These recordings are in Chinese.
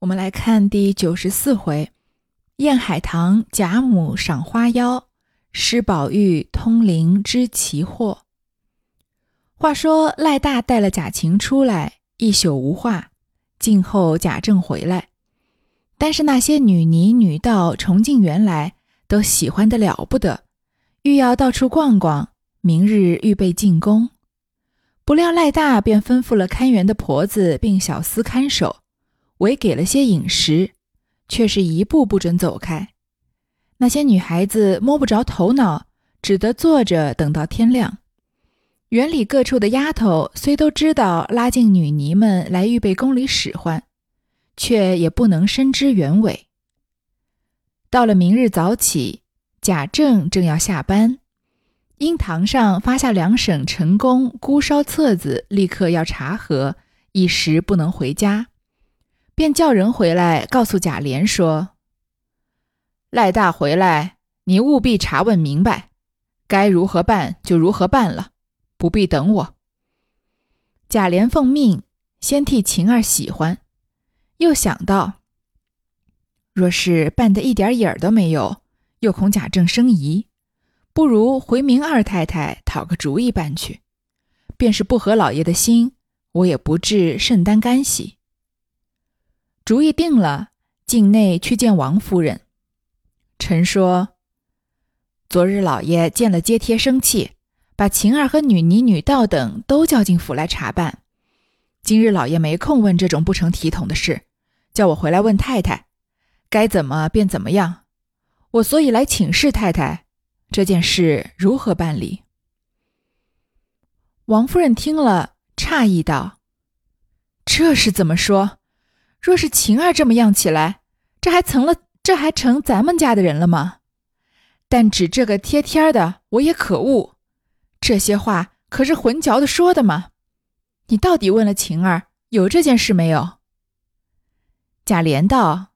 我们来看第九十四回：宴海棠贾母赏花妖，施宝玉通灵知奇货。话说赖大带了贾晴出来，一宿无话。静候贾政回来，但是那些女尼女道重进园来，都喜欢的了不得，欲要到处逛逛，明日预备进宫。不料赖大便吩咐了看园的婆子并小厮看守。唯给了些饮食，却是一步不准走开。那些女孩子摸不着头脑，只得坐着等到天亮。园里各处的丫头虽都知道拉进女尼们来预备宫里使唤，却也不能深知原委。到了明日早起，贾政正要下班，因堂上发下两省陈宫孤烧册子，立刻要查核，一时不能回家。便叫人回来告诉贾琏说：“赖大回来，你务必查问明白，该如何办就如何办了，不必等我。”贾琏奉命先替晴儿喜欢，又想到，若是办得一点影儿都没有，又恐贾政生疑，不如回明二太太讨个主意办去，便是不合老爷的心，我也不至甚担干系。主意定了，境内去见王夫人。臣说：“昨日老爷见了接贴，生气，把晴儿和女尼、女道等都叫进府来查办。今日老爷没空问这种不成体统的事，叫我回来问太太，该怎么便怎么样。我所以来请示太太，这件事如何办理？”王夫人听了，诧异道：“这是怎么说？”若是晴儿这么样起来，这还成了这还成咱们家的人了吗？但指这个贴贴的，我也可恶。这些话可是混嚼的说的吗？你到底问了晴儿有这件事没有？贾琏道：“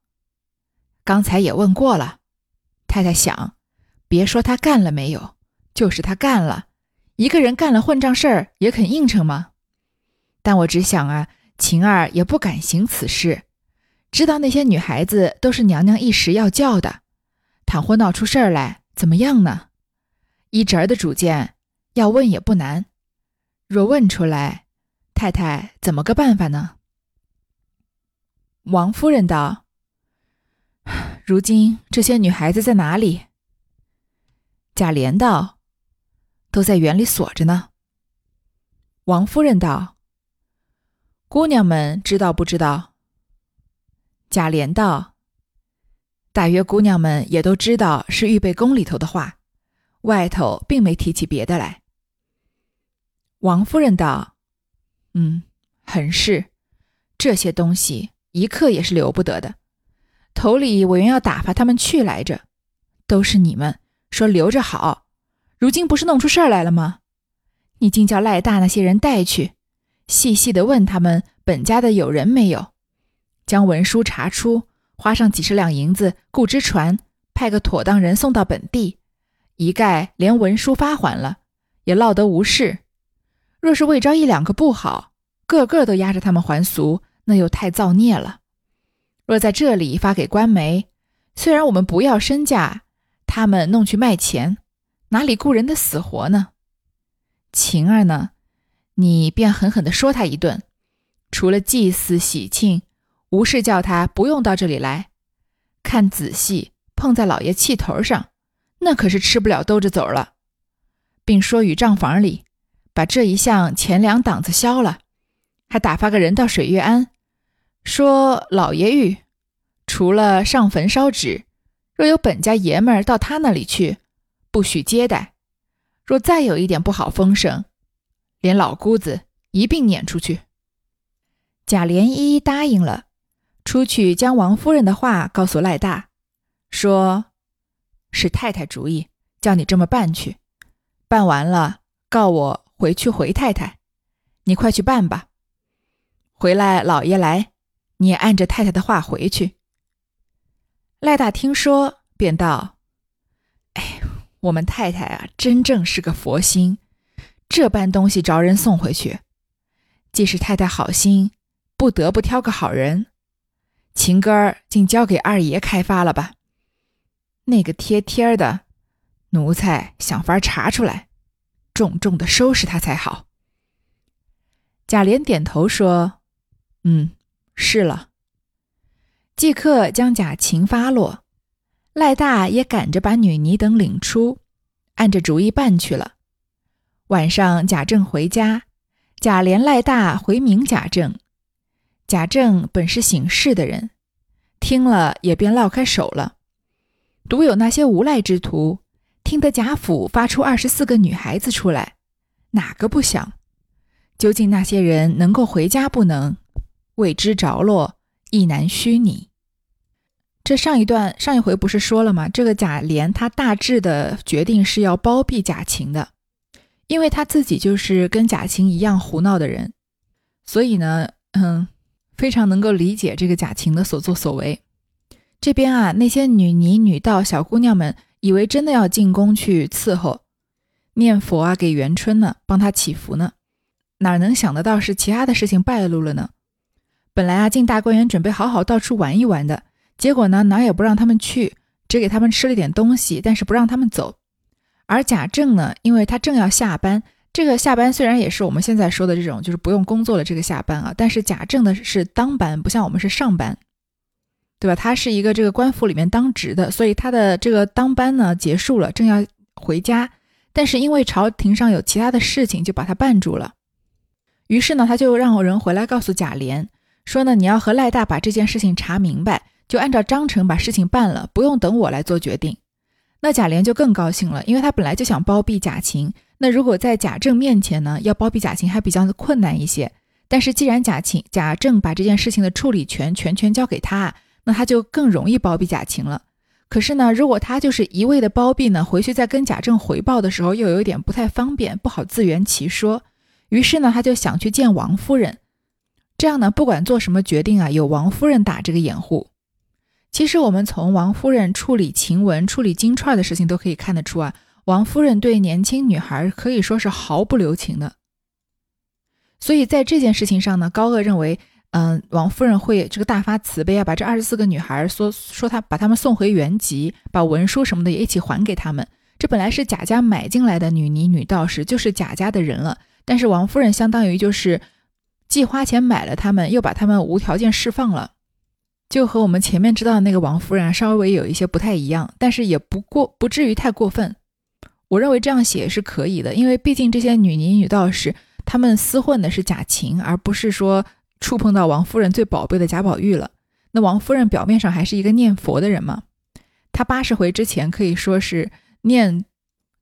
刚才也问过了。太太想，别说他干了没有，就是他干了，一个人干了混账事儿也肯应承吗？但我只想啊。”晴儿也不敢行此事，知道那些女孩子都是娘娘一时要叫的，倘或闹出事儿来，怎么样呢？依侄儿的主见，要问也不难。若问出来，太太怎么个办法呢？王夫人道：“如今这些女孩子在哪里？”贾琏道：“都在园里锁着呢。”王夫人道。姑娘们知道不知道？贾琏道：“大约姑娘们也都知道是预备宫里头的话，外头并没提起别的来。”王夫人道：“嗯，很是，这些东西一刻也是留不得的。头里我原要打发他们去来着，都是你们说留着好，如今不是弄出事儿来了吗？你竟叫赖大那些人带去。”细细的问他们本家的有人没有，将文书查出，花上几十两银子雇只船，派个妥当人送到本地，一概连文书发还了，也落得无事。若是未招一两个不好，个个都压着他们还俗，那又太造孽了。若在这里发给官媒，虽然我们不要身价，他们弄去卖钱，哪里顾人的死活呢？晴儿呢？你便狠狠地说他一顿，除了祭祀喜庆，无事叫他不用到这里来。看仔细，碰在老爷气头上，那可是吃不了兜着走了。并说与账房里把这一项钱粮档子消了，还打发个人到水月庵，说老爷玉除了上坟烧纸，若有本家爷们儿到他那里去，不许接待。若再有一点不好风声。连老姑子一并撵出去。贾琏一一答应了，出去将王夫人的话告诉赖大，说是太太主意，叫你这么办去。办完了，告我回去回太太。你快去办吧。回来老爷来，你也按着太太的话回去。赖大听说，便道：“哎，我们太太啊，真正是个佛心。”这般东西着人送回去，既是太太好心，不得不挑个好人。情歌儿竟交给二爷开发了吧？那个贴贴的奴才，想法查出来，重重的收拾他才好。贾琏点头说：“嗯，是了。”即刻将贾琴发落，赖大也赶着把女尼等领出，按着主意办去了。晚上贾政回家，贾琏、赖大回明贾政。贾政本是省事的人，听了也便落开手了。独有那些无赖之徒，听得贾府发出二十四个女孩子出来，哪个不想？究竟那些人能够回家不能？未知着落，亦难虚拟。这上一段上一回不是说了吗？这个贾琏他大致的决定是要包庇贾晴的，因为他自己就是跟贾晴一样胡闹的人，所以呢，嗯。非常能够理解这个贾晴的所作所为。这边啊，那些女尼、女道、小姑娘们以为真的要进宫去伺候、念佛啊，给元春呢，帮她祈福呢，哪能想得到是其他的事情败露了呢？本来啊，进大观园准备好好到处玩一玩的，结果呢，哪也不让他们去，只给他们吃了点东西，但是不让他们走。而贾政呢，因为他正要下班。这个下班虽然也是我们现在说的这种，就是不用工作的这个下班啊，但是贾政的是当班，不像我们是上班，对吧？他是一个这个官府里面当值的，所以他的这个当班呢结束了，正要回家，但是因为朝廷上有其他的事情，就把他绊住了。于是呢，他就让人回来告诉贾琏说呢，你要和赖大把这件事情查明白，就按照章程把事情办了，不用等我来做决定。那贾琏就更高兴了，因为他本来就想包庇贾晴。那如果在贾政面前呢，要包庇贾晴还比较的困难一些。但是既然贾晴、贾政把这件事情的处理权全权交给他，那他就更容易包庇贾晴了。可是呢，如果他就是一味的包庇呢，回去再跟贾政回报的时候，又有一点不太方便，不好自圆其说。于是呢，他就想去见王夫人，这样呢，不管做什么决定啊，有王夫人打这个掩护。其实我们从王夫人处理晴雯、处理金钏的事情都可以看得出啊。王夫人对年轻女孩可以说是毫不留情的，所以在这件事情上呢，高鹗认为，嗯，王夫人会这个大发慈悲啊，把这二十四个女孩说说她把她们送回原籍，把文书什么的也一起还给他们。这本来是贾家买进来的女尼女道士，就是贾家的人了。但是王夫人相当于就是既花钱买了他们，又把他们无条件释放了，就和我们前面知道的那个王夫人稍微有一些不太一样，但是也不过不至于太过分。我认为这样写是可以的，因为毕竟这些女尼女道士，她们厮混的是贾晴，而不是说触碰到王夫人最宝贝的贾宝玉了。那王夫人表面上还是一个念佛的人嘛，她八十回之前可以说是念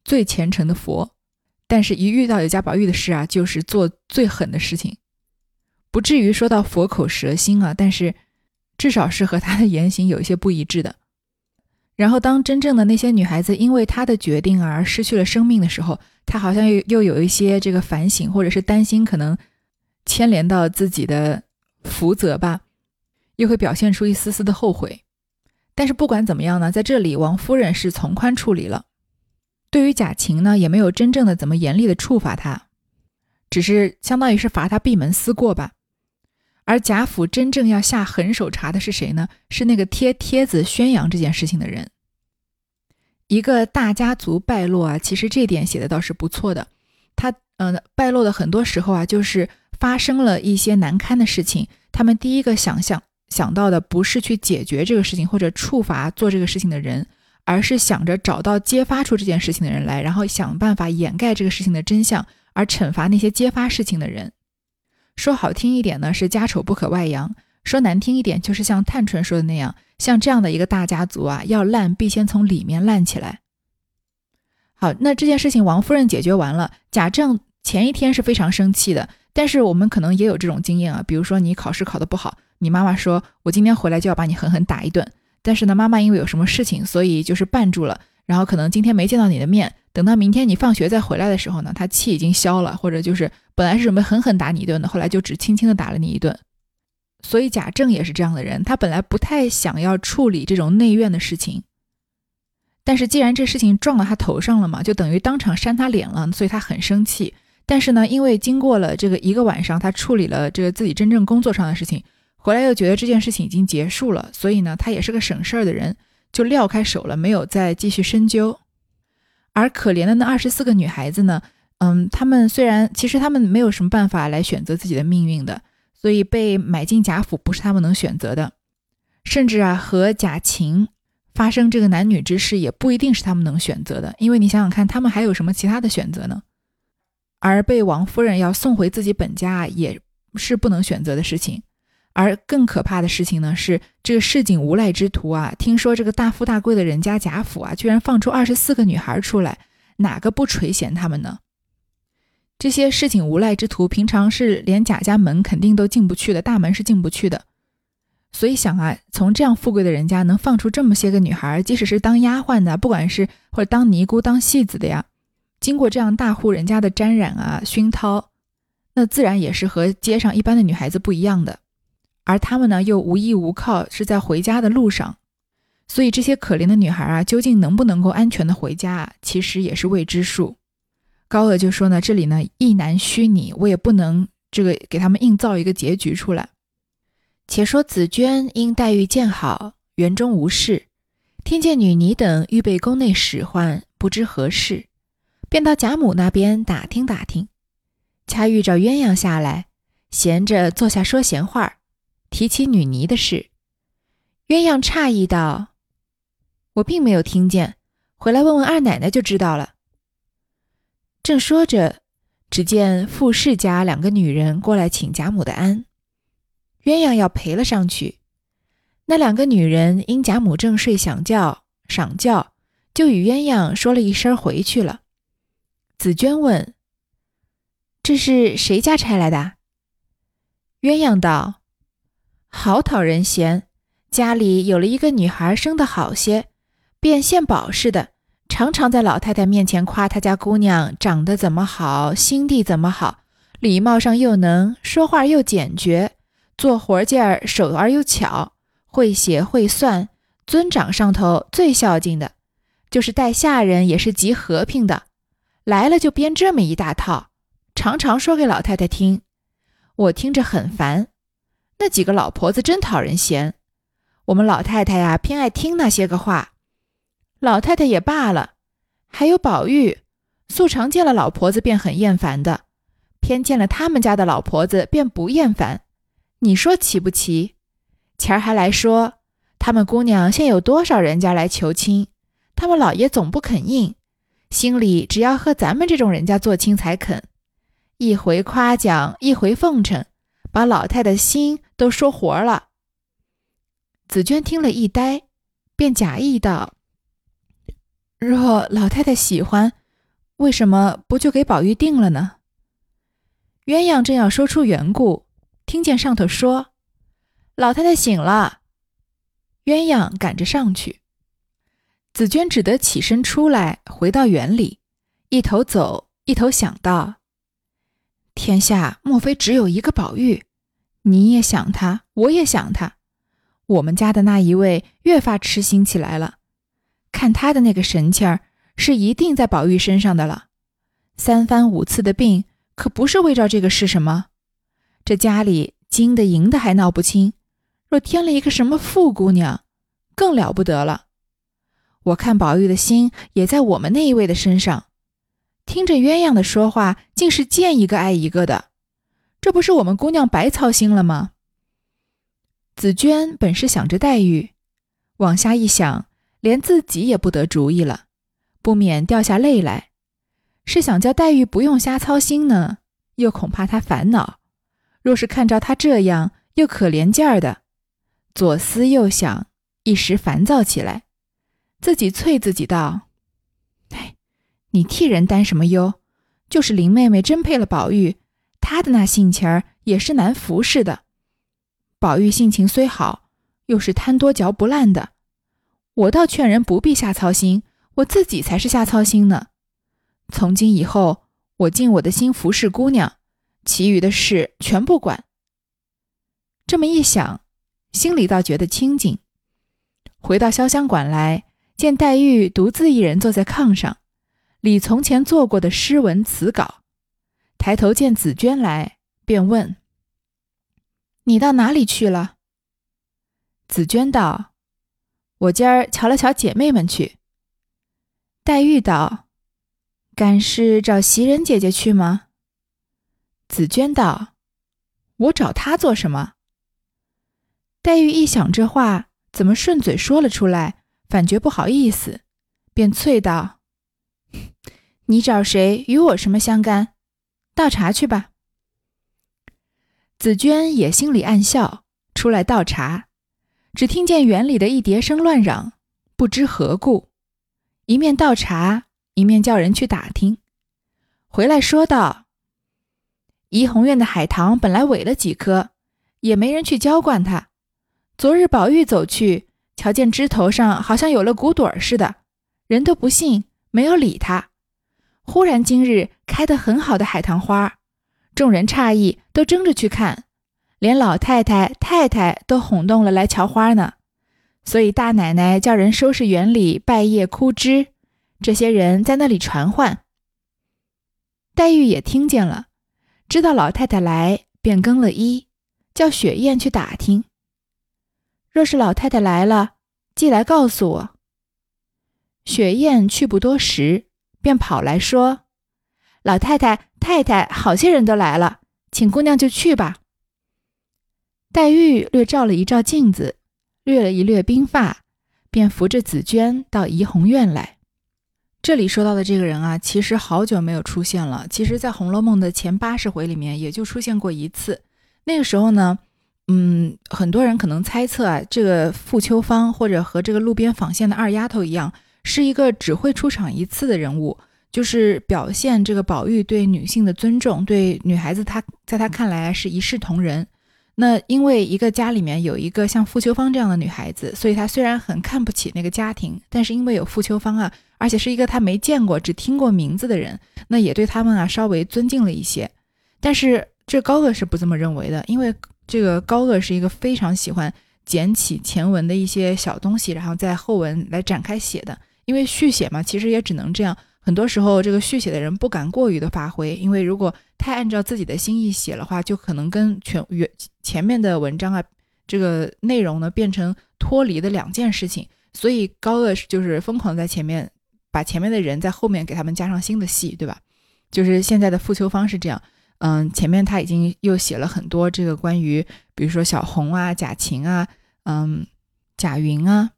最虔诚的佛，但是一遇到有贾宝玉的事啊，就是做最狠的事情，不至于说到佛口蛇心啊，但是至少是和她的言行有一些不一致的。然后，当真正的那些女孩子因为他的决定而失去了生命的时候，他好像又又有一些这个反省，或者是担心可能牵连到自己的福泽吧，又会表现出一丝丝的后悔。但是不管怎么样呢，在这里王夫人是从宽处理了，对于贾晴呢，也没有真正的怎么严厉的处罚他，只是相当于是罚他闭门思过吧。而贾府真正要下狠手查的是谁呢？是那个贴帖子宣扬这件事情的人。一个大家族败落啊，其实这点写的倒是不错的。他嗯，败落的很多时候啊，就是发生了一些难堪的事情。他们第一个想象想到的不是去解决这个事情或者处罚做这个事情的人，而是想着找到揭发出这件事情的人来，然后想办法掩盖这个事情的真相，而惩罚那些揭发事情的人。说好听一点呢，是家丑不可外扬；说难听一点，就是像探春说的那样，像这样的一个大家族啊，要烂必先从里面烂起来。好，那这件事情王夫人解决完了，贾政前一天是非常生气的。但是我们可能也有这种经验啊，比如说你考试考得不好，你妈妈说我今天回来就要把你狠狠打一顿，但是呢，妈妈因为有什么事情，所以就是绊住了，然后可能今天没见到你的面。等到明天你放学再回来的时候呢，他气已经消了，或者就是本来是准备狠狠打你一顿的，后来就只轻轻的打了你一顿。所以贾政也是这样的人，他本来不太想要处理这种内院的事情，但是既然这事情撞到他头上了嘛，就等于当场扇他脸了，所以他很生气。但是呢，因为经过了这个一个晚上，他处理了这个自己真正工作上的事情，回来又觉得这件事情已经结束了，所以呢，他也是个省事儿的人，就撂开手了，没有再继续深究。而可怜的那二十四个女孩子呢，嗯，她们虽然其实她们没有什么办法来选择自己的命运的，所以被买进贾府不是她们能选择的，甚至啊和贾琴发生这个男女之事也不一定是他们能选择的，因为你想想看，他们还有什么其他的选择呢？而被王夫人要送回自己本家也是不能选择的事情。而更可怕的事情呢，是这个市井无赖之徒啊！听说这个大富大贵的人家贾府啊，居然放出二十四个女孩出来，哪个不垂涎他们呢？这些市井无赖之徒平常是连贾家门肯定都进不去的，大门是进不去的。所以想啊，从这样富贵的人家能放出这么些个女孩，即使是当丫鬟的，不管是或者当尼姑、当戏子的呀，经过这样大户人家的沾染啊、熏陶，那自然也是和街上一般的女孩子不一样的。而他们呢，又无依无靠，是在回家的路上，所以这些可怜的女孩啊，究竟能不能够安全的回家啊，其实也是未知数。高鹗就说呢，这里呢意难虚拟，我也不能这个给他们硬造一个结局出来。且说紫娟因黛玉见好，园中无事，听见女尼等预备宫内使唤，不知何事，便到贾母那边打听打听，恰遇着鸳鸯下来，闲着坐下说闲话。提起女尼的事，鸳鸯诧异道：“我并没有听见，回来问问二奶奶就知道了。”正说着，只见傅氏家两个女人过来请贾母的安，鸳鸯要陪了上去。那两个女人因贾母正睡，想觉赏觉，就与鸳鸯说了一声回去了。紫娟问：“这是谁家差来的？”鸳鸯道。好讨人嫌，家里有了一个女孩，生得好些，便献宝似的，常常在老太太面前夸她家姑娘长得怎么好，心地怎么好，礼貌上又能说话又简绝，做活劲儿手儿又巧，会写会算，尊长上头最孝敬的，就是带下人也是极和平的，来了就编这么一大套，常常说给老太太听，我听着很烦。那几个老婆子真讨人嫌，我们老太太呀偏爱听那些个话。老太太也罢了，还有宝玉，素常见了老婆子便很厌烦的，偏见了他们家的老婆子便不厌烦。你说奇不奇？前儿还来说，他们姑娘现有多少人家来求亲，他们老爷总不肯应，心里只要和咱们这种人家做亲才肯。一回夸奖，一回奉承。把老太太心都说活了。紫娟听了一呆，便假意道：“若老太太喜欢，为什么不就给宝玉定了呢？”鸳鸯正要说出缘故，听见上头说：“老太太醒了。”鸳鸯赶着上去，紫娟只得起身出来，回到园里，一头走，一头想到。天下莫非只有一个宝玉？你也想他，我也想他。我们家的那一位越发痴心起来了，看他的那个神气儿，是一定在宝玉身上的了。三番五次的病，可不是为着这个是什么？这家里金的银的还闹不清，若添了一个什么富姑娘，更了不得了。我看宝玉的心也在我们那一位的身上。听着鸳鸯的说话，竟是见一个爱一个的，这不是我们姑娘白操心了吗？紫娟本是想着黛玉，往下一想，连自己也不得主意了，不免掉下泪来。是想叫黛玉不用瞎操心呢，又恐怕她烦恼。若是看着她这样，又可怜劲儿的，左思右想，一时烦躁起来，自己啐自己道。哎你替人担什么忧？就是林妹妹真配了宝玉，他的那性情儿也是难服侍的。宝玉性情虽好，又是贪多嚼不烂的。我倒劝人不必瞎操心，我自己才是瞎操心呢。从今以后，我尽我的心服侍姑娘，其余的事全不管。这么一想，心里倒觉得清静。回到潇湘馆来，见黛玉独自一人坐在炕上。理从前做过的诗文词稿，抬头见紫娟来，便问：“你到哪里去了？”紫娟道：“我今儿瞧了瞧姐妹们去。”黛玉道：“敢是找袭人姐姐去吗？”紫娟道：“我找她做什么？”黛玉一想这话怎么顺嘴说了出来，反觉不好意思，便啐道：“ 你找谁与我什么相干？倒茶去吧。”紫娟也心里暗笑，出来倒茶，只听见园里的一叠声乱嚷，不知何故，一面倒茶，一面叫人去打听，回来说道。怡红院的海棠本来萎了几颗，也没人去浇灌它。昨日宝玉走去，瞧见枝头上好像有了骨朵似的，人都不信，没有理他。忽然今日开得很好的海棠花，众人诧异，都争着去看，连老太太、太太都哄动了来瞧花呢。所以大奶奶叫人收拾园里败叶枯枝，这些人在那里传唤。黛玉也听见了。知道老太太来，便更了衣，叫雪雁去打听。若是老太太来了，即来告诉我。雪雁去不多时，便跑来说：“老太太、太太，好些人都来了，请姑娘就去吧。”黛玉略照了一照镜子，略了一略鬓发，便扶着紫鹃到怡红院来。这里说到的这个人啊，其实好久没有出现了。其实，在《红楼梦》的前八十回里面，也就出现过一次。那个时候呢，嗯，很多人可能猜测啊，这个傅秋芳或者和这个路边纺线的二丫头一样，是一个只会出场一次的人物，就是表现这个宝玉对女性的尊重，对女孩子，他在他看来是一视同仁。那因为一个家里面有一个像傅秋芳这样的女孩子，所以他虽然很看不起那个家庭，但是因为有傅秋芳啊，而且是一个他没见过、只听过名字的人，那也对他们啊稍微尊敬了一些。但是这高鹗是不这么认为的，因为这个高鹗是一个非常喜欢捡起前文的一些小东西，然后在后文来展开写的。因为续写嘛，其实也只能这样。很多时候，这个续写的人不敢过于的发挥，因为如果太按照自己的心意写的话，就可能跟全原前面的文章啊，这个内容呢变成脱离的两件事情。所以高鹗就是疯狂在前面把前面的人在后面给他们加上新的戏，对吧？就是现在的傅秋芳是这样，嗯，前面他已经又写了很多这个关于，比如说小红啊、贾琴啊、嗯、贾云啊。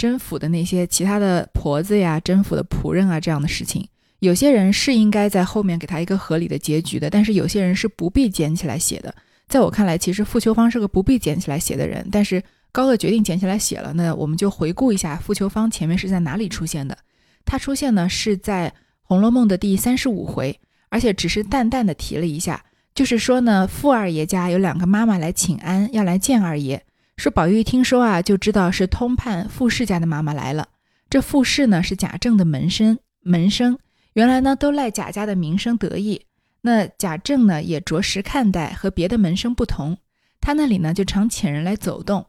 甄府的那些其他的婆子呀，甄府的仆人啊，这样的事情，有些人是应该在后面给他一个合理的结局的，但是有些人是不必捡起来写的。在我看来，其实傅秋芳是个不必捡起来写的人，但是高鹗决定捡起来写了。那我们就回顾一下傅秋芳前面是在哪里出现的。他出现呢是在《红楼梦》的第三十五回，而且只是淡淡的提了一下，就是说呢，傅二爷家有两个妈妈来请安，要来见二爷。说宝玉听说啊，就知道是通判傅氏家的妈妈来了。这傅氏呢是贾政的门生，门生原来呢都赖贾家的名声得意。那贾政呢也着实看待，和别的门生不同。他那里呢就常请人来走动。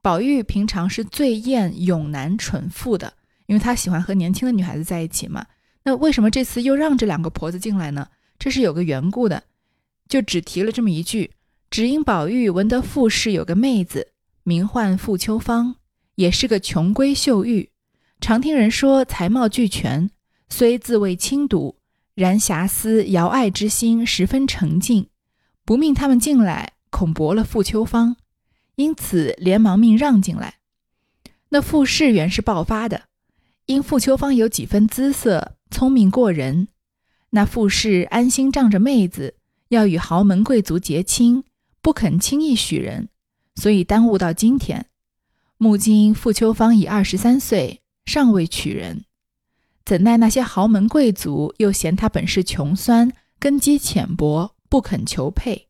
宝玉平常是最厌勇男蠢妇的，因为他喜欢和年轻的女孩子在一起嘛。那为什么这次又让这两个婆子进来呢？这是有个缘故的，就只提了这么一句，只因宝玉闻得傅氏有个妹子。名唤傅秋芳，也是个穷闺秀玉，常听人说才貌俱全，虽自谓轻读，然遐思遥爱之心十分澄净，不命他们进来，恐驳了傅秋芳，因此连忙命让进来。那傅氏原是爆发的，因傅秋芳有几分姿色，聪明过人，那傅氏安心仗着妹子要与豪门贵族结亲，不肯轻易许人。所以耽误到今天，目今傅秋芳已二十三岁，尚未娶人，怎奈那些豪门贵族又嫌她本是穷酸，根基浅薄，不肯求配。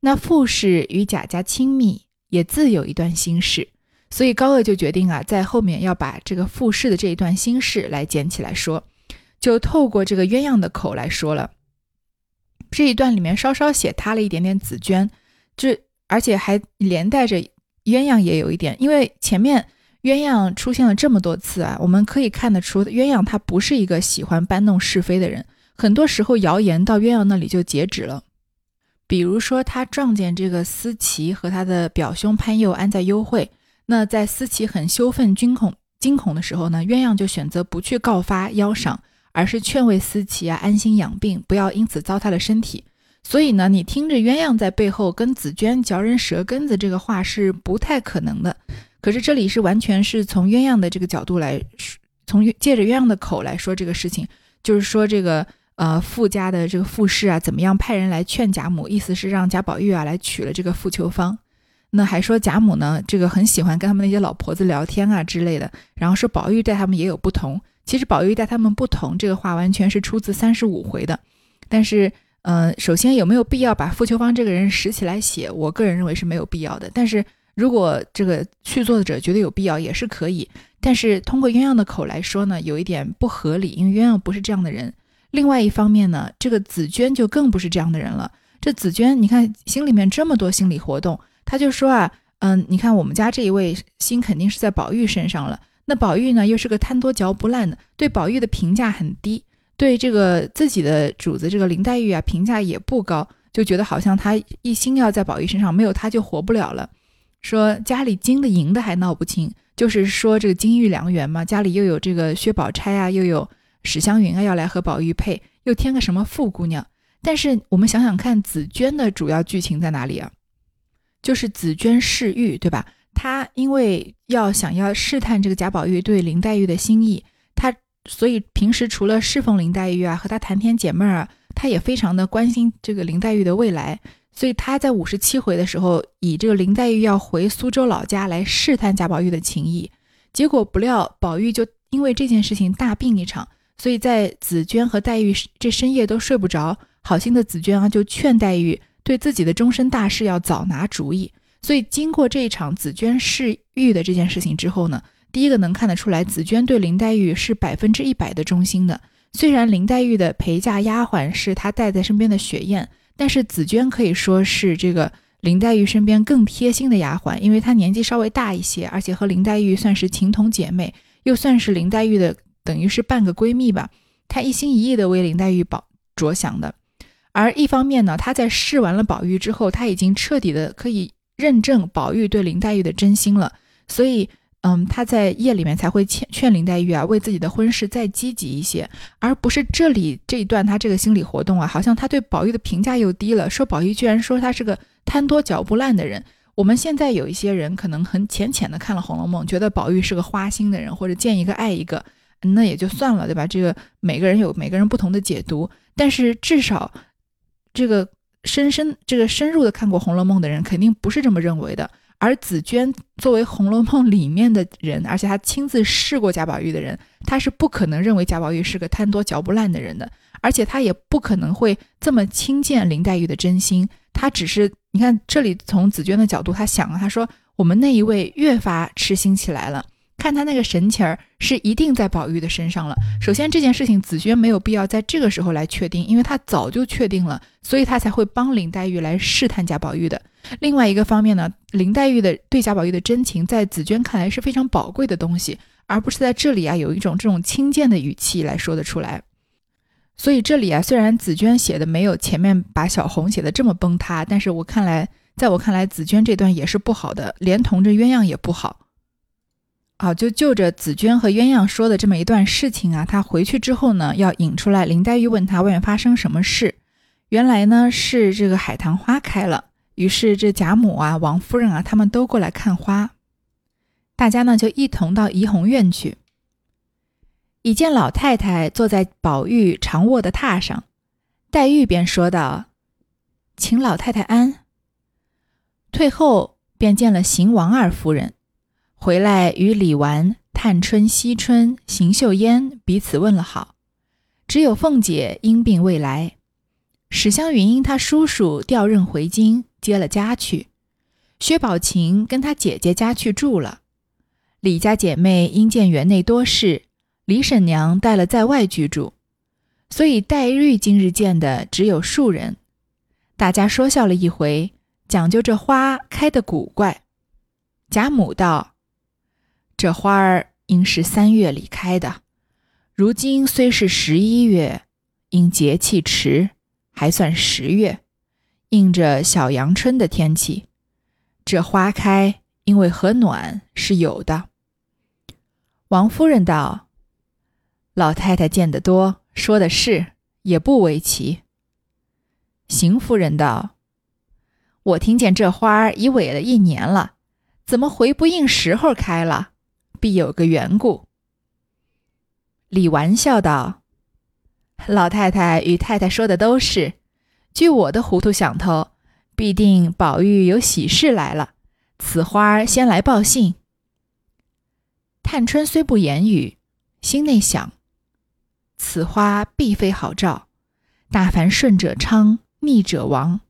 那傅氏与贾家亲密，也自有一段心事，所以高鹗就决定啊，在后面要把这个傅氏的这一段心事来捡起来说，就透过这个鸳鸯的口来说了。这一段里面稍稍写他了一点点紫娟，这。而且还连带着鸳鸯也有一点，因为前面鸳鸯出现了这么多次啊，我们可以看得出鸳鸯她不是一个喜欢搬弄是非的人。很多时候谣言到鸳鸯那里就截止了。比如说，他撞见这个思琪和他的表兄潘佑安在幽会，那在思琪很羞愤、惊恐、惊恐的时候呢，鸳鸯就选择不去告发邀赏，而是劝慰思琪啊安心养病，不要因此糟蹋了身体。所以呢，你听着鸳鸯在背后跟紫娟嚼人舌根子这个话是不太可能的。可是这里是完全是从鸳鸯的这个角度来，从借着鸳鸯的口来说这个事情，就是说这个。呃，傅家的这个傅氏啊，怎么样派人来劝贾母？意思是让贾宝玉啊来娶了这个傅秋芳。那还说贾母呢，这个很喜欢跟他们那些老婆子聊天啊之类的。然后说宝玉待他们也有不同。其实宝玉待他们不同这个话，完全是出自三十五回的。但是，呃，首先有没有必要把傅秋芳这个人拾起来写？我个人认为是没有必要的。但是如果这个续作者觉得有必要，也是可以。但是通过鸳鸯的口来说呢，有一点不合理，因为鸳鸯不是这样的人。另外一方面呢，这个紫娟就更不是这样的人了。这紫娟，你看心里面这么多心理活动，她就说啊，嗯，你看我们家这一位心肯定是在宝玉身上了。那宝玉呢，又是个贪多嚼不烂的，对宝玉的评价很低，对这个自己的主子这个林黛玉啊评价也不高，就觉得好像他一心要在宝玉身上，没有他就活不了了。说家里金的银的还闹不清，就是说这个金玉良缘嘛，家里又有这个薛宝钗啊，又有。史湘云啊，要来和宝玉配，又添个什么富姑娘？但是我们想想看，紫娟的主要剧情在哪里啊？就是紫娟试玉，对吧？她因为要想要试探这个贾宝玉对林黛玉的心意，她所以平时除了侍奉林黛玉啊，和她谈天解闷啊，她也非常的关心这个林黛玉的未来。所以她在五十七回的时候，以这个林黛玉要回苏州老家来试探贾宝玉的情谊，结果不料宝玉就因为这件事情大病一场。所以在紫娟和黛玉这深夜都睡不着，好心的紫娟啊就劝黛玉对自己的终身大事要早拿主意。所以经过这一场紫娟试玉的这件事情之后呢，第一个能看得出来，紫娟对林黛玉是百分之一百的忠心的。虽然林黛玉的陪嫁丫鬟是她带在身边的雪雁，但是紫娟可以说是这个林黛玉身边更贴心的丫鬟，因为她年纪稍微大一些，而且和林黛玉算是情同姐妹，又算是林黛玉的。等于是半个闺蜜吧，她一心一意的为林黛玉保着想的，而一方面呢，她在试完了宝玉之后，她已经彻底的可以认证宝玉对林黛玉的真心了，所以，嗯，他在夜里面才会劝劝林黛玉啊，为自己的婚事再积极一些，而不是这里这一段他这个心理活动啊，好像他对宝玉的评价又低了，说宝玉居然说他是个贪多嚼不烂的人。我们现在有一些人可能很浅浅的看了《红楼梦》，觉得宝玉是个花心的人，或者见一个爱一个。那也就算了，对吧？这个每个人有每个人不同的解读，但是至少这个深深、这个深入的看过《红楼梦》的人，肯定不是这么认为的。而紫娟作为《红楼梦》里面的人，而且她亲自试过贾宝玉的人，她是不可能认为贾宝玉是个贪多嚼不烂的人的，而且她也不可能会这么轻贱林黛玉的真心。她只是，你看这里从紫娟的角度，她想啊，她说我们那一位越发痴心起来了。看他那个神情儿，是一定在宝玉的身上了。首先这件事情，紫娟没有必要在这个时候来确定，因为她早就确定了，所以她才会帮林黛玉来试探贾宝玉的。另外一个方面呢，林黛玉的对贾宝玉的真情，在紫娟看来是非常宝贵的东西，而不是在这里啊有一种这种轻贱的语气来说得出来。所以这里啊，虽然紫娟写的没有前面把小红写的这么崩塌，但是我看来，在我看来，紫娟这段也是不好的，连同着鸳鸯也不好。好，就就着紫娟和鸳鸯说的这么一段事情啊，他回去之后呢，要引出来林黛玉问她外面发生什么事。原来呢是这个海棠花开了，于是这贾母啊、王夫人啊，他们都过来看花。大家呢就一同到怡红院去，已见老太太坐在宝玉长卧的榻上，黛玉便说道：“请老太太安。”退后便见了邢王二夫人。回来与李纨、探春、惜春、邢岫烟彼此问了好，只有凤姐因病未来。史湘云因她叔叔调任回京，接了家去。薛宝琴跟她姐姐家去住了。李家姐妹因见园内多事，李婶娘带了在外居住，所以黛玉今日见的只有数人。大家说笑了一回，讲究这花开的古怪。贾母道。这花儿应是三月里开的，如今虽是十一月，因节气迟，还算十月。映着小阳春的天气，这花开因为和暖是有的。王夫人道：“老太太见得多，说的是，也不为奇。”邢夫人道：“我听见这花已萎了一年了，怎么回不应时候开了？必有个缘故。”李纨笑道：“老太太与太太说的都是。据我的糊涂想头，必定宝玉有喜事来了，此花先来报信。”探春虽不言语，心内想：此花必非好兆，大凡顺者昌，逆者亡，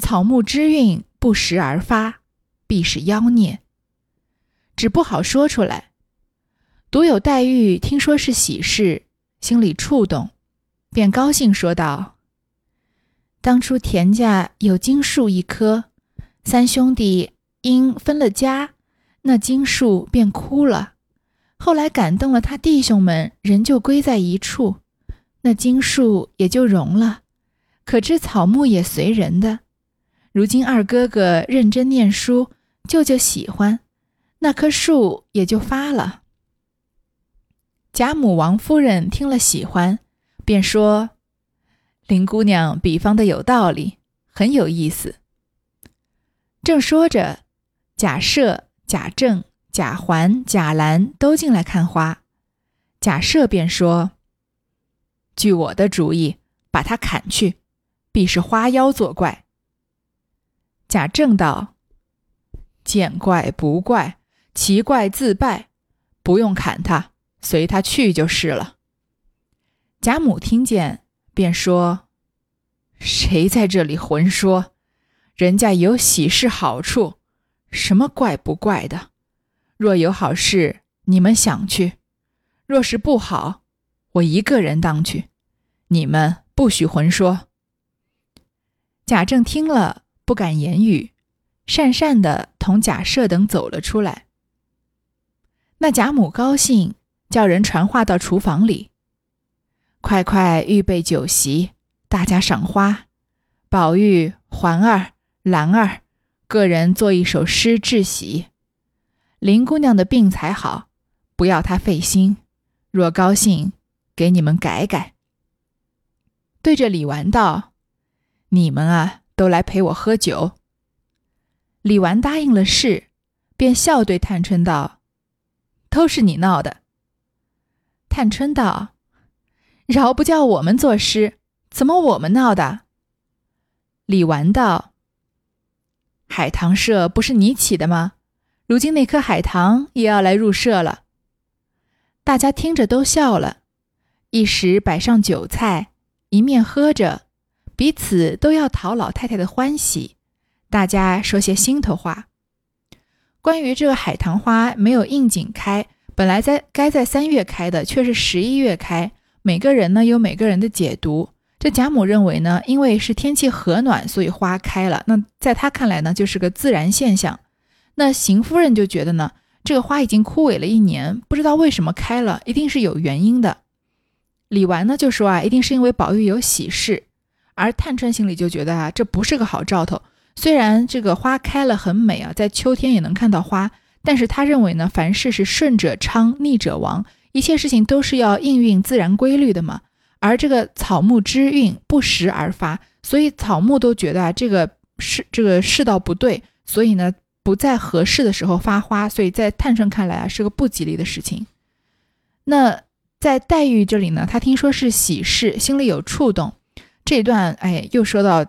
草木之运不时而发，必是妖孽。只不好说出来。独有黛玉听说是喜事，心里触动，便高兴说道：“当初田家有金树一棵，三兄弟因分了家，那金树便枯了。后来感动了他弟兄们，仍旧归在一处，那金树也就荣了。可知草木也随人的。如今二哥哥认真念书，舅舅喜欢，那棵树也就发了。”贾母、王夫人听了喜欢，便说：“林姑娘比方的有道理，很有意思。”正说着，贾赦、贾政、贾环、贾兰都进来看花。贾赦便说：“据我的主意，把它砍去，必是花妖作怪。”贾政道：“见怪不怪，奇怪自败，不用砍他。”随他去就是了。贾母听见，便说：“谁在这里混说？人家有喜事好处，什么怪不怪的？若有好事，你们想去；若是不好，我一个人当去。你们不许混说。”贾政听了，不敢言语，讪讪的同贾赦等走了出来。那贾母高兴。叫人传话到厨房里，快快预备酒席，大家赏花。宝玉、环儿、兰儿，个人作一首诗致喜。林姑娘的病才好，不要她费心。若高兴，给你们改改。对着李纨道：“你们啊，都来陪我喝酒。”李纨答应了事，便笑对探春道：“都是你闹的。”探春道：“饶不叫我们作诗，怎么我们闹的？”李纨道：“海棠社不是你起的吗？如今那棵海棠也要来入社了。”大家听着都笑了，一时摆上酒菜，一面喝着，彼此都要讨老太太的欢喜。大家说些心头话，关于这个海棠花没有应景开。本来在该在三月开的，却是十一月开。每个人呢有每个人的解读。这贾母认为呢，因为是天气和暖，所以花开了。那在他看来呢，就是个自然现象。那邢夫人就觉得呢，这个花已经枯萎了一年，不知道为什么开了，一定是有原因的。李纨呢就说啊，一定是因为宝玉有喜事。而探春心里就觉得啊，这不是个好兆头。虽然这个花开了很美啊，在秋天也能看到花。但是他认为呢，凡事是顺者昌，逆者亡，一切事情都是要应运自然规律的嘛。而这个草木之运不时而发，所以草木都觉得啊，这个是这个世道不对，所以呢，不在合适的时候发花，所以在探春看来啊，是个不吉利的事情。那在黛玉这里呢，她听说是喜事，心里有触动。这段，哎，又说到。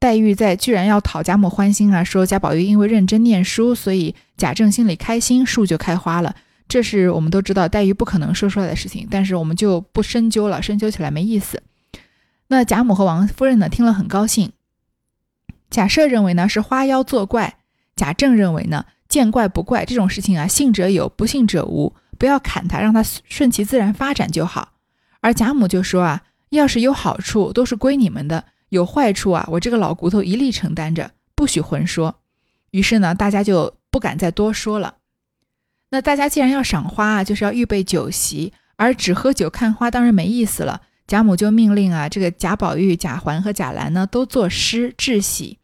黛玉在居然要讨贾母欢心啊，说贾宝玉因为认真念书，所以贾政心里开心，树就开花了。这是我们都知道黛玉不可能说出来的事情，但是我们就不深究了，深究起来没意思。那贾母和王夫人呢，听了很高兴。贾赦认为呢是花妖作怪，贾政认为呢见怪不怪，这种事情啊信者有，不信者无，不要砍他，让他顺其自然发展就好。而贾母就说啊，要是有好处，都是归你们的。有坏处啊！我这个老骨头一力承担着，不许混说。于是呢，大家就不敢再多说了。那大家既然要赏花啊，就是要预备酒席，而只喝酒看花当然没意思了。贾母就命令啊，这个贾宝玉、贾环和贾兰呢，都作诗致喜，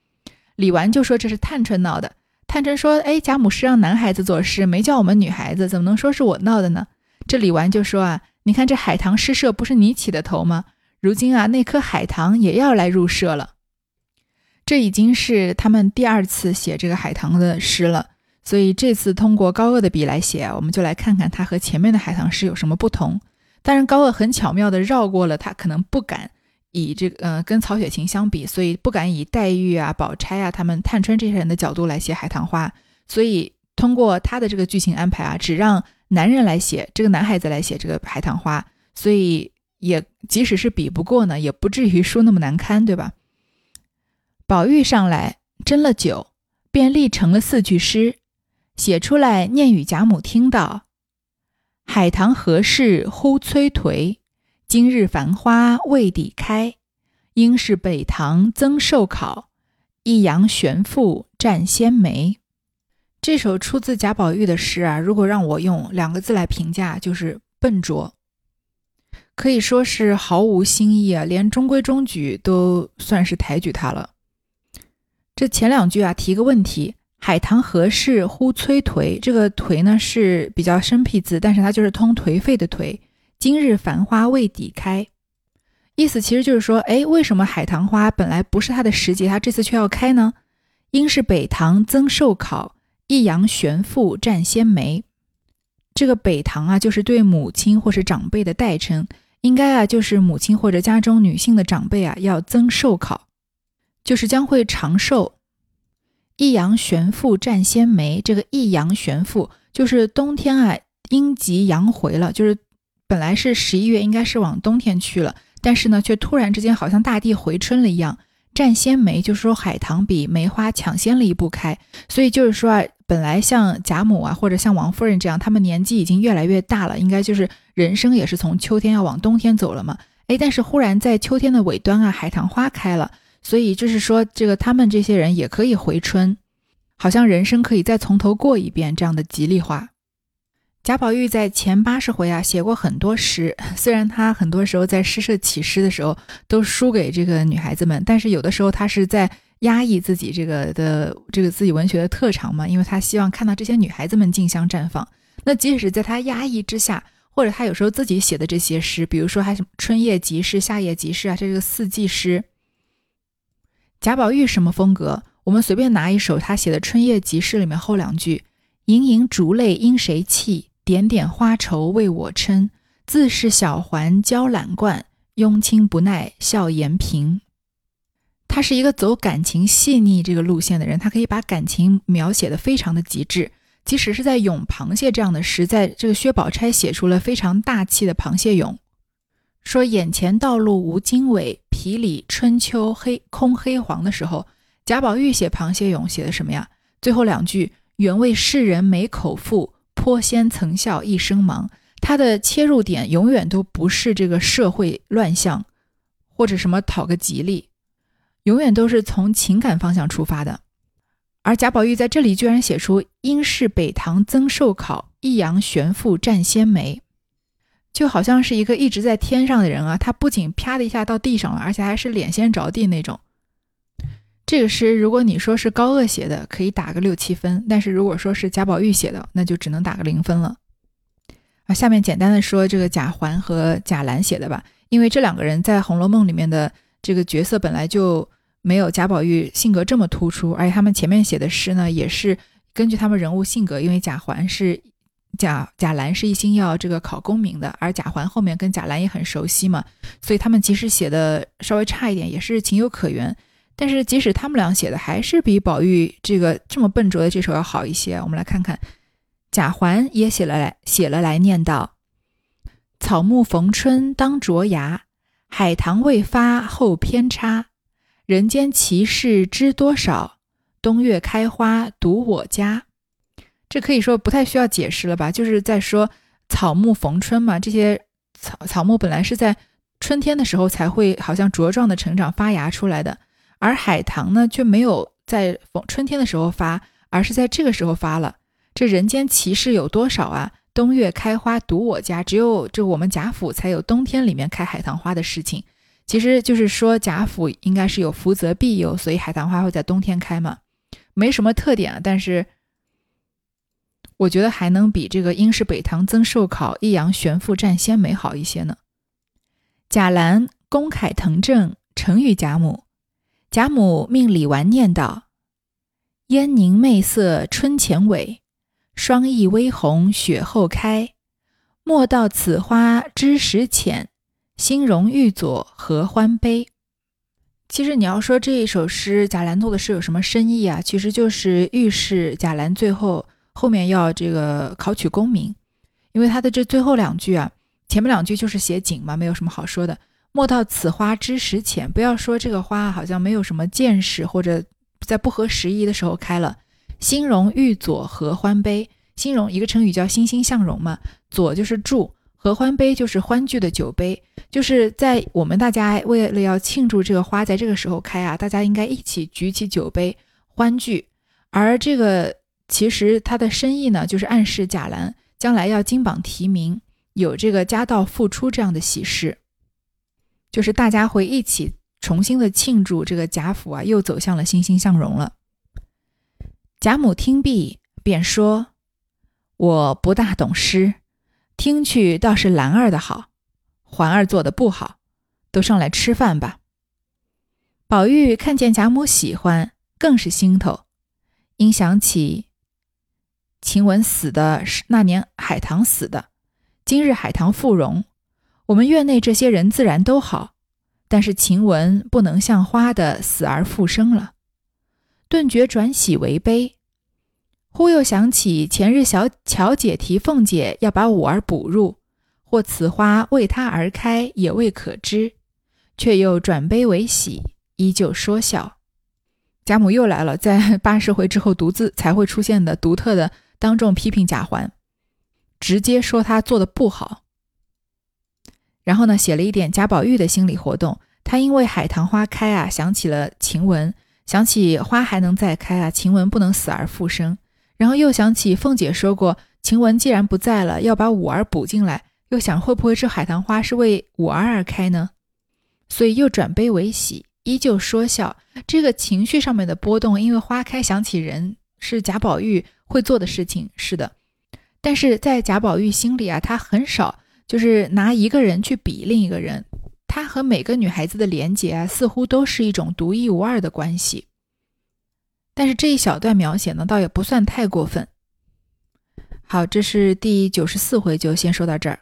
李纨就说这是探春闹的。探春说：“哎，贾母是让男孩子作诗，没叫我们女孩子，怎么能说是我闹的呢？”这李纨就说：“啊，你看这海棠诗社不是你起的头吗？如今啊，那颗海棠也要来入社了。这已经是他们第二次写这个海棠的诗了，所以这次通过高鹗的笔来写，我们就来看看他和前面的海棠诗有什么不同。当然，高鹗很巧妙地绕过了他可能不敢。”以这个呃跟曹雪芹相比，所以不敢以黛玉啊、宝钗啊、他们探春这些人的角度来写海棠花，所以通过他的这个剧情安排啊，只让男人来写这个男孩子来写这个海棠花，所以也即使是比不过呢，也不至于输那么难堪，对吧？宝玉上来斟了酒，便立成了四句诗，写出来念与贾母听到：“海棠何事忽催颓？”今日繁花未抵开，应是北堂增寿考，一阳玄复占先梅。这首出自贾宝玉的诗啊，如果让我用两个字来评价，就是笨拙，可以说是毫无新意啊，连中规中矩都算是抬举他了。这前两句啊，提个问题：海棠何事忽催颓？这个颓呢是比较生僻字，但是它就是通颓废的颓。今日繁花未抵开，意思其实就是说，哎，为什么海棠花本来不是它的时节，它这次却要开呢？应是北堂增寿考，一阳玄父占先梅。这个北堂啊，就是对母亲或是长辈的代称，应该啊，就是母亲或者家中女性的长辈啊，要增寿考，就是将会长寿。一阳玄父占先梅，这个一阳玄父就是冬天啊，阴极阳回了，就是。本来是十一月，应该是往冬天去了，但是呢，却突然之间好像大地回春了一样，占先梅，就是说海棠比梅花抢先了一步开。所以就是说啊，本来像贾母啊，或者像王夫人这样，他们年纪已经越来越大了，应该就是人生也是从秋天要往冬天走了嘛。哎，但是忽然在秋天的尾端啊，海棠花开了，所以就是说这个他们这些人也可以回春，好像人生可以再从头过一遍这样的吉利话。贾宝玉在前八十回啊写过很多诗，虽然他很多时候在诗社起诗的时候都输给这个女孩子们，但是有的时候他是在压抑自己这个的这个自己文学的特长嘛，因为他希望看到这些女孩子们竞相绽放。那即使在他压抑之下，或者他有时候自己写的这些诗，比如说还什么春夜即事、夏夜即事啊，这个四季诗。贾宝玉什么风格？我们随便拿一首他写的《春夜集市》里面后两句：“盈盈烛泪因谁泣？”点点花愁为我嗔，自是小环娇懒惯，拥亲不耐笑颜贫。他是一个走感情细腻这个路线的人，他可以把感情描写的非常的极致。即使是在《咏螃蟹》这样的诗，在这个薛宝钗写出了非常大气的螃蟹咏，说眼前道路无经纬，皮里春秋黑空黑黄的时候，贾宝玉写螃蟹咏写的什么呀？最后两句原为世人美口腹。颇先曾笑一生忙，他的切入点永远都不是这个社会乱象，或者什么讨个吉利，永远都是从情感方向出发的。而贾宝玉在这里居然写出“应是北堂增寿考，一阳玄父占先梅”，就好像是一个一直在天上的人啊，他不仅啪的一下到地上了，而且还是脸先着地那种。这个诗，如果你说是高鹗写的，可以打个六七分；但是如果说是贾宝玉写的，那就只能打个零分了。啊，下面简单的说这个贾环和贾兰写的吧，因为这两个人在《红楼梦》里面的这个角色本来就没有贾宝玉性格这么突出，而且他们前面写的诗呢，也是根据他们人物性格，因为贾环是贾贾兰是一心要这个考功名的，而贾环后面跟贾兰也很熟悉嘛，所以他们即使写的稍微差一点，也是情有可原。但是，即使他们俩写的，还是比宝玉这个这么笨拙的这首要好一些。我们来看看，贾环也写了来，写了来念道：“草木逢春当着芽，海棠未发后偏差。人间奇事知多少？冬月开花独我家。”这可以说不太需要解释了吧？就是在说草木逢春嘛。这些草草木本来是在春天的时候才会好像茁壮的成长发芽出来的。而海棠呢，却没有在逢春天的时候发，而是在这个时候发了。这人间奇事有多少啊？冬月开花独我家，只有这我们贾府才有冬天里面开海棠花的事情。其实就是说贾府应该是有福泽庇佑，所以海棠花会在冬天开嘛，没什么特点啊。但是我觉得还能比这个应是北唐曾寿考益阳玄父占先美好一些呢。贾兰公凯腾正成与贾母，贾母命李纨念道：“烟凝媚色春前尾，霜意微红雪后开。莫道此花知时浅。”心容玉左合欢杯。其实你要说这一首诗贾兰做的诗有什么深意啊？其实就是预示贾兰最后后面要这个考取功名，因为他的这最后两句啊，前面两句就是写景嘛，没有什么好说的。莫道此花知时浅，不要说这个花好像没有什么见识，或者在不合时宜的时候开了。心容玉左合欢杯，心容一个成语叫欣欣向荣嘛，左就是祝。合欢杯就是欢聚的酒杯，就是在我们大家为了要庆祝这个花在这个时候开啊，大家应该一起举起酒杯欢聚。而这个其实他的深意呢，就是暗示贾兰将来要金榜题名，有这个家道复出这样的喜事，就是大家会一起重新的庆祝这个贾府啊又走向了欣欣向荣了。贾母听毕，便说：“我不大懂诗。”听去倒是兰儿的好，环儿做的不好，都上来吃饭吧。宝玉看见贾母喜欢，更是心头，因想起晴雯死的是那年海棠死的，今日海棠复荣，我们院内这些人自然都好，但是晴雯不能像花的死而复生了，顿觉转喜为悲。忽又想起前日小巧姐提凤姐要把五儿补入，或此花为她而开，也未可知。却又转悲为喜，依旧说笑。贾母又来了，在八十回之后独自才会出现的独特的当众批评贾环，直接说他做的不好。然后呢，写了一点贾宝玉的心理活动。他因为海棠花开啊，想起了晴雯，想起花还能再开啊，晴雯不能死而复生。然后又想起凤姐说过，晴雯既然不在了，要把五儿补进来。又想会不会这海棠花是为五儿而开呢？所以又转悲为喜，依旧说笑。这个情绪上面的波动，因为花开想起人是贾宝玉会做的事情，是的。但是在贾宝玉心里啊，他很少就是拿一个人去比另一个人，他和每个女孩子的连结啊，似乎都是一种独一无二的关系。但是这一小段描写呢，倒也不算太过分。好，这是第九十四回，就先说到这儿。